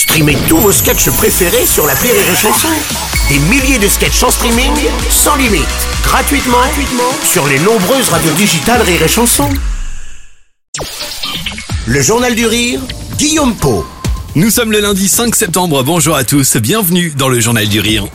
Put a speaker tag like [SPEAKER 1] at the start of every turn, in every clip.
[SPEAKER 1] Streamez tous vos sketchs préférés sur la Rire et Chanson. Des milliers de sketchs en streaming, sans limite, gratuitement, gratuitement sur les nombreuses radios digitales Rire et Chanson. Le Journal du Rire, Guillaume Po.
[SPEAKER 2] Nous sommes le lundi 5 septembre, bonjour à tous, bienvenue dans le Journal du Rire.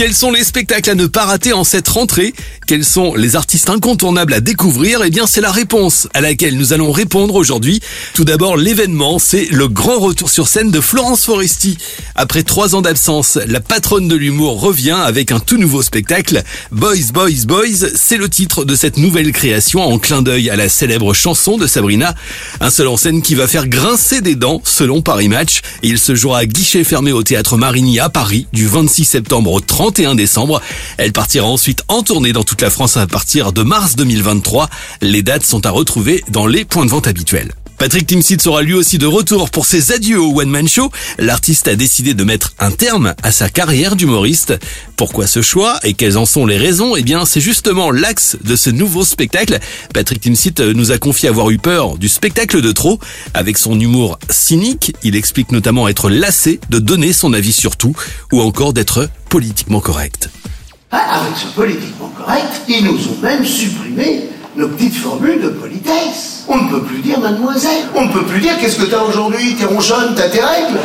[SPEAKER 2] Quels sont les spectacles à ne pas rater en cette rentrée? Quels sont les artistes incontournables à découvrir? Eh bien, c'est la réponse à laquelle nous allons répondre aujourd'hui. Tout d'abord, l'événement, c'est le grand retour sur scène de Florence Foresti. Après trois ans d'absence, la patronne de l'humour revient avec un tout nouveau spectacle. Boys, Boys, Boys, c'est le titre de cette nouvelle création en clin d'œil à la célèbre chanson de Sabrina. Un seul en scène qui va faire grincer des dents, selon Paris Match. il se jouera à guichet fermé au théâtre Marigny à Paris du 26 septembre au 30 31 décembre. Elle partira ensuite en tournée dans toute la France à partir de mars 2023. Les dates sont à retrouver dans les points de vente habituels. Patrick Timsit sera lui aussi de retour pour ses adieux au One Man Show. L'artiste a décidé de mettre un terme à sa carrière d'humoriste. Pourquoi ce choix et quelles en sont les raisons? Eh bien, c'est justement l'axe de ce nouveau spectacle. Patrick Timsit nous a confié avoir eu peur du spectacle de trop. Avec son humour cynique, il explique notamment être lassé de donner son avis sur tout ou encore d'être politiquement correct.
[SPEAKER 3] Ah, avec ce politiquement correct, ils nous ont même supprimé nos petites formules de politesse. On ne peut plus dire mademoiselle. On ne peut plus dire qu'est-ce que t'as aujourd'hui? T'es ronchonne, t'as tes règles?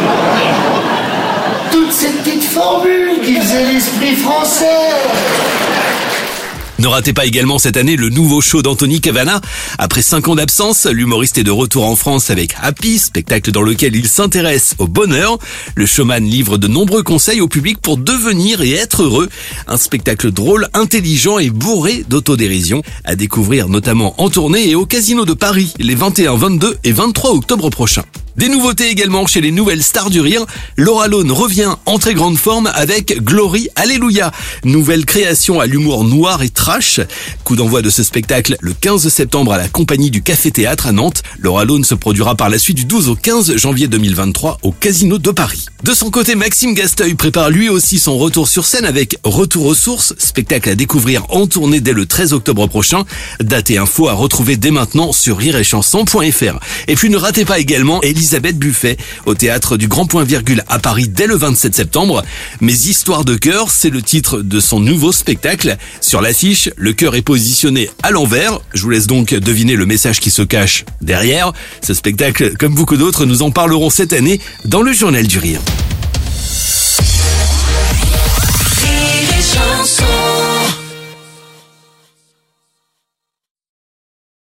[SPEAKER 3] Toutes ces petites formules qui faisaient l'esprit français.
[SPEAKER 2] Ne ratez pas également cette année le nouveau show d'Anthony Cavana. Après 5 ans d'absence, l'humoriste est de retour en France avec Happy, spectacle dans lequel il s'intéresse au bonheur. Le showman livre de nombreux conseils au public pour devenir et être heureux. Un spectacle drôle, intelligent et bourré d'autodérision. À découvrir notamment en tournée et au Casino de Paris les 21, 22 et 23 octobre prochains. Des nouveautés également chez les nouvelles stars du rire. Laura Lone revient en très grande forme avec Glory Alléluia. Nouvelle création à l'humour noir et Coup d'envoi de ce spectacle le 15 septembre à la compagnie du Café Théâtre à Nantes. Laura Lone se produira par la suite du 12 au 15 janvier 2023 au Casino de Paris. De son côté, Maxime Gasteuil prépare lui aussi son retour sur scène avec Retour aux sources, spectacle à découvrir en tournée dès le 13 octobre prochain. Date et info à retrouver dès maintenant sur rireetchanson.fr. Et puis ne ratez pas également Elisabeth Buffet au théâtre du Grand Point Virgule à Paris dès le 27 septembre. Mes histoires de cœur, c'est le titre de son nouveau spectacle. Sur l'affiche, le cœur est positionné à l'envers. Je vous laisse donc deviner le message qui se cache derrière. Ce spectacle, comme beaucoup d'autres, nous en parlerons cette année dans le Journal du Rire.